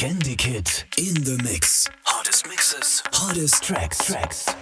Candy Kid in the mix. Hottest mixes, hottest tracks, tracks.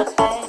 Okay.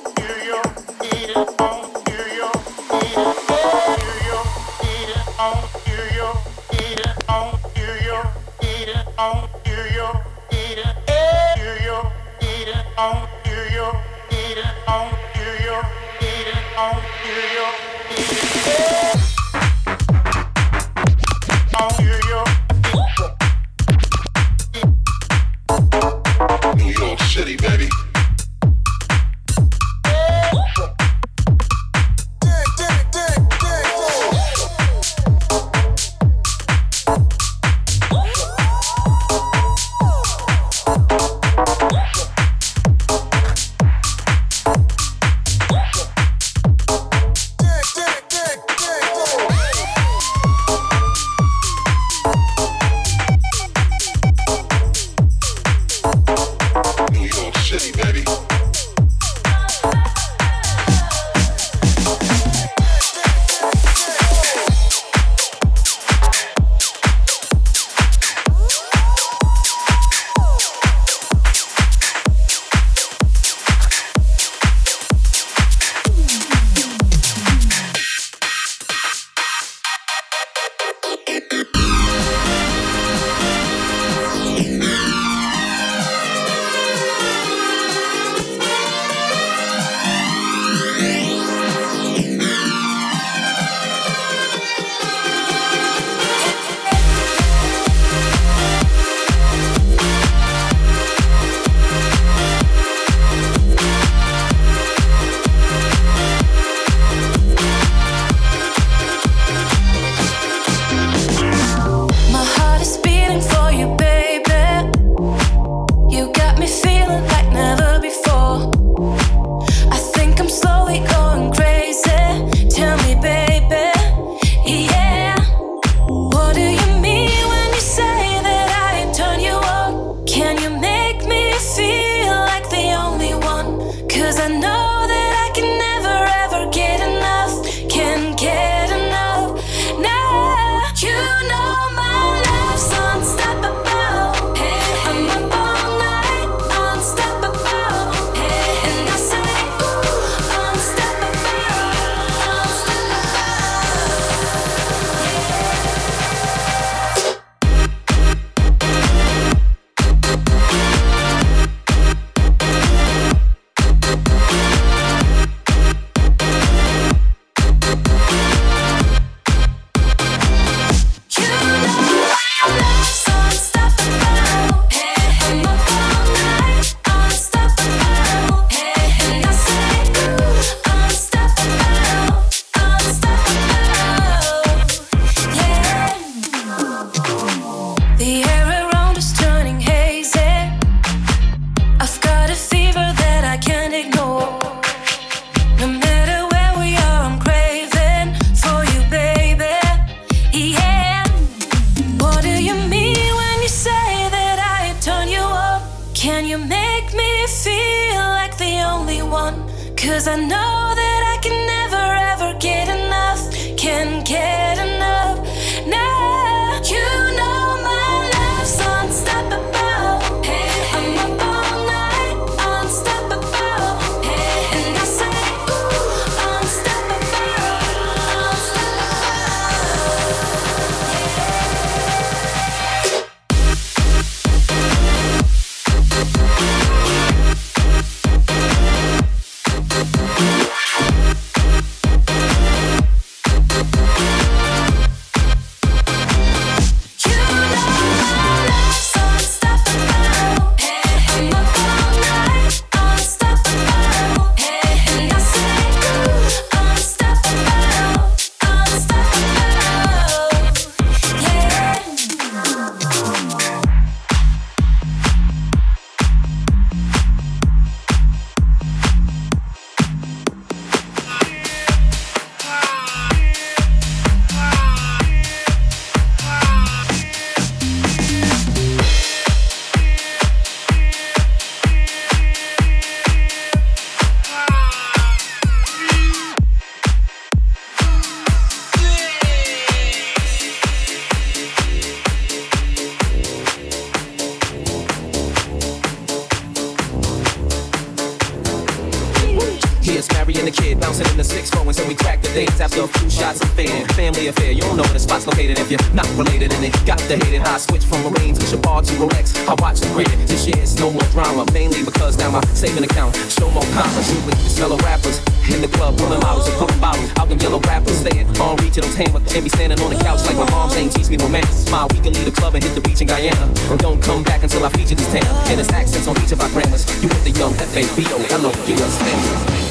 with the young F-A-B-O-L-O-U-S-A.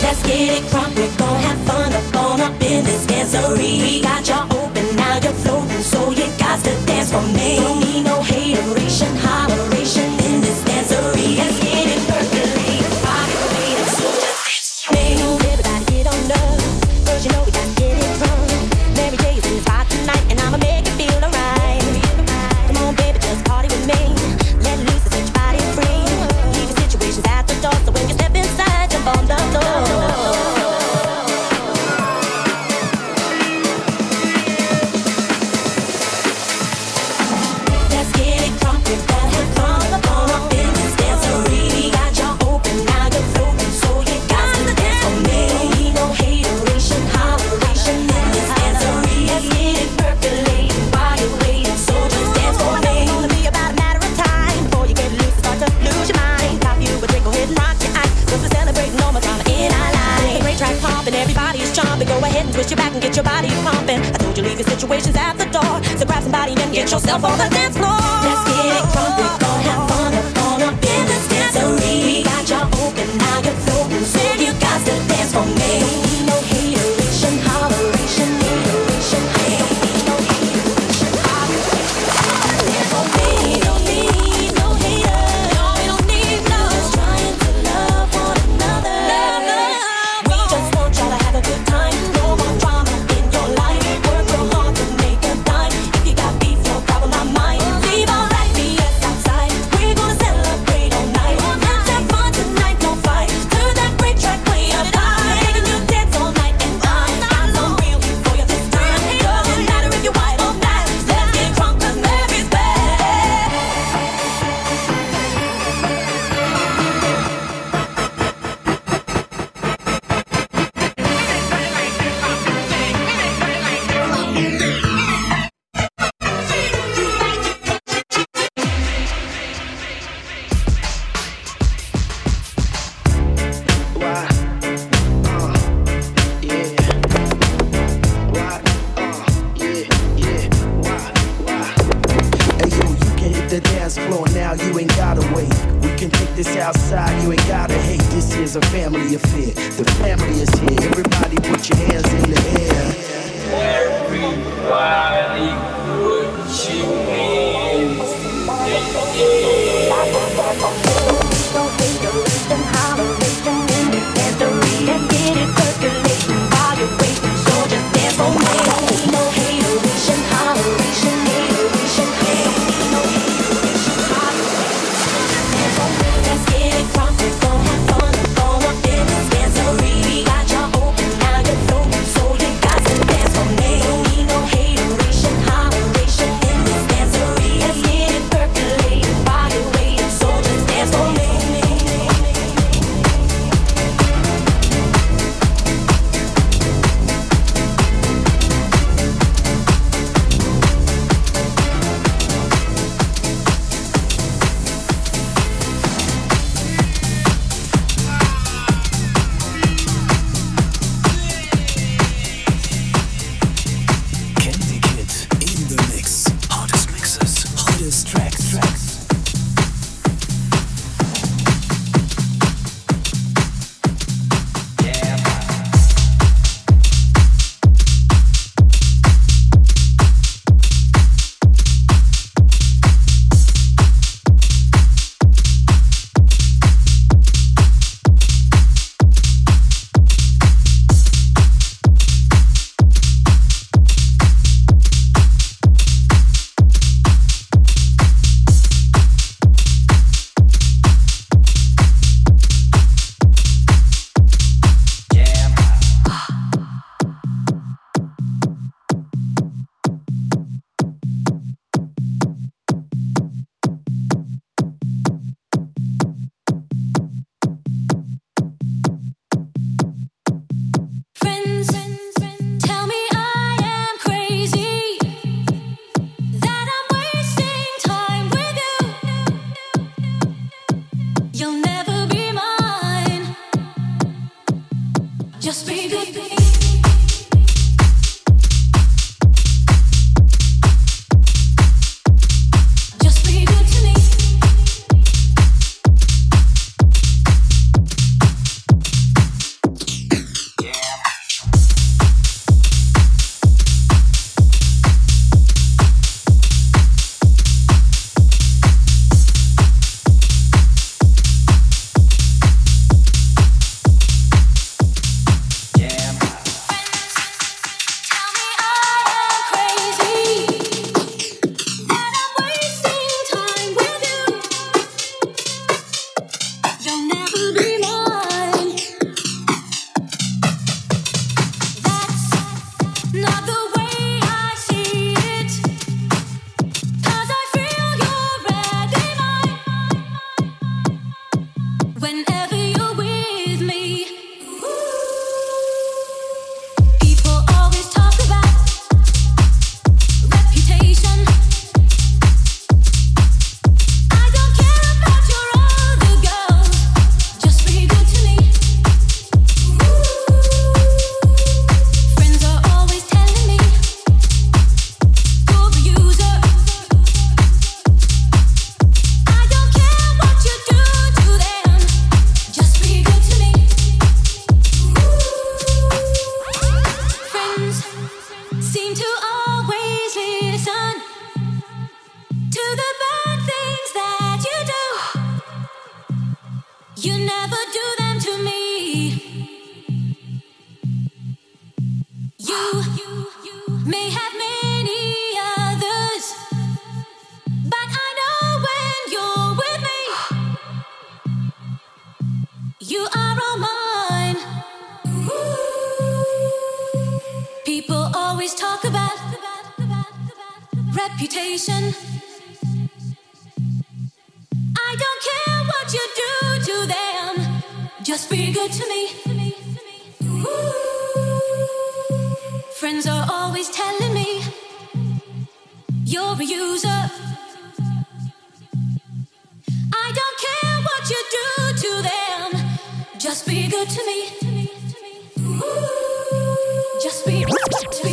Let's get it proper, gon' have fun up on up in this dancery. We got y'all open, now you're floating, so you got to dance for me. Don't need no hatery.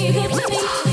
Venue la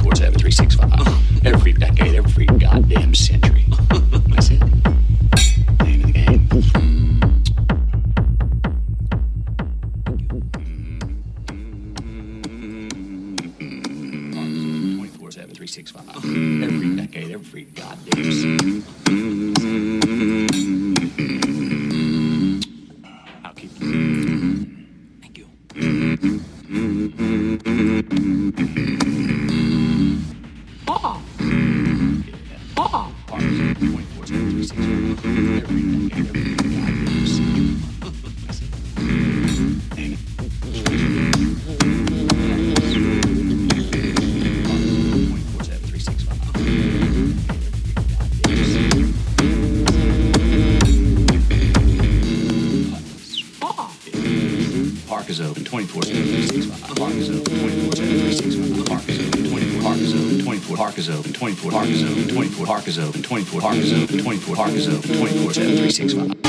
24 7, 365. Every decade, every goddamn century. 24 hours, 24 hours, 24 7, 365.